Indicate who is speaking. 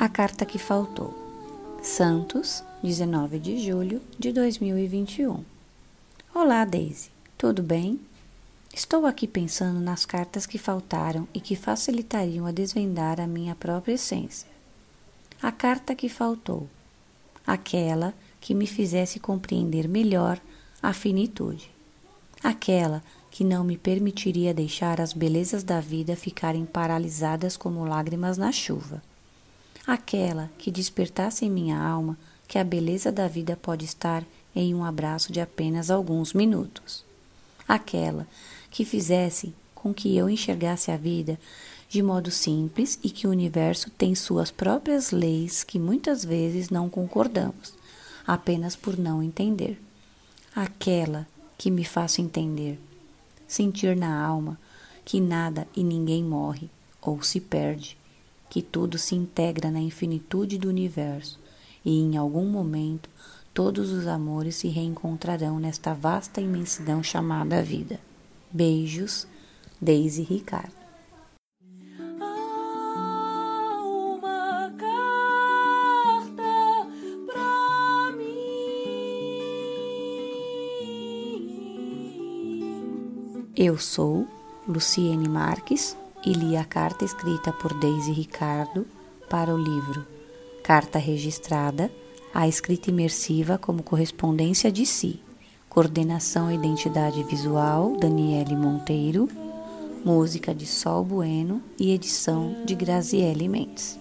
Speaker 1: A carta que faltou. Santos, 19 de julho de 2021. Olá, Daisy. Tudo bem? Estou aqui pensando nas cartas que faltaram e que facilitariam a desvendar a minha própria essência. A carta que faltou. Aquela que me fizesse compreender melhor a finitude. Aquela que não me permitiria deixar as belezas da vida ficarem paralisadas como lágrimas na chuva aquela que despertasse em minha alma que a beleza da vida pode estar em um abraço de apenas alguns minutos. Aquela que fizesse com que eu enxergasse a vida de modo simples e que o universo tem suas próprias leis que muitas vezes não concordamos, apenas por não entender. Aquela que me faça entender, sentir na alma que nada e ninguém morre ou se perde, que tudo se integra na infinitude do universo e em algum momento todos os amores se reencontrarão nesta vasta imensidão chamada vida. Beijos, Daisy Ricardo. Eu sou Luciene Marques e li a carta escrita por Daisy Ricardo para o livro Carta Registrada, a escrita imersiva como correspondência de si. Coordenação e identidade visual Daniele Monteiro, música de Sol Bueno e edição de Graziele Mendes.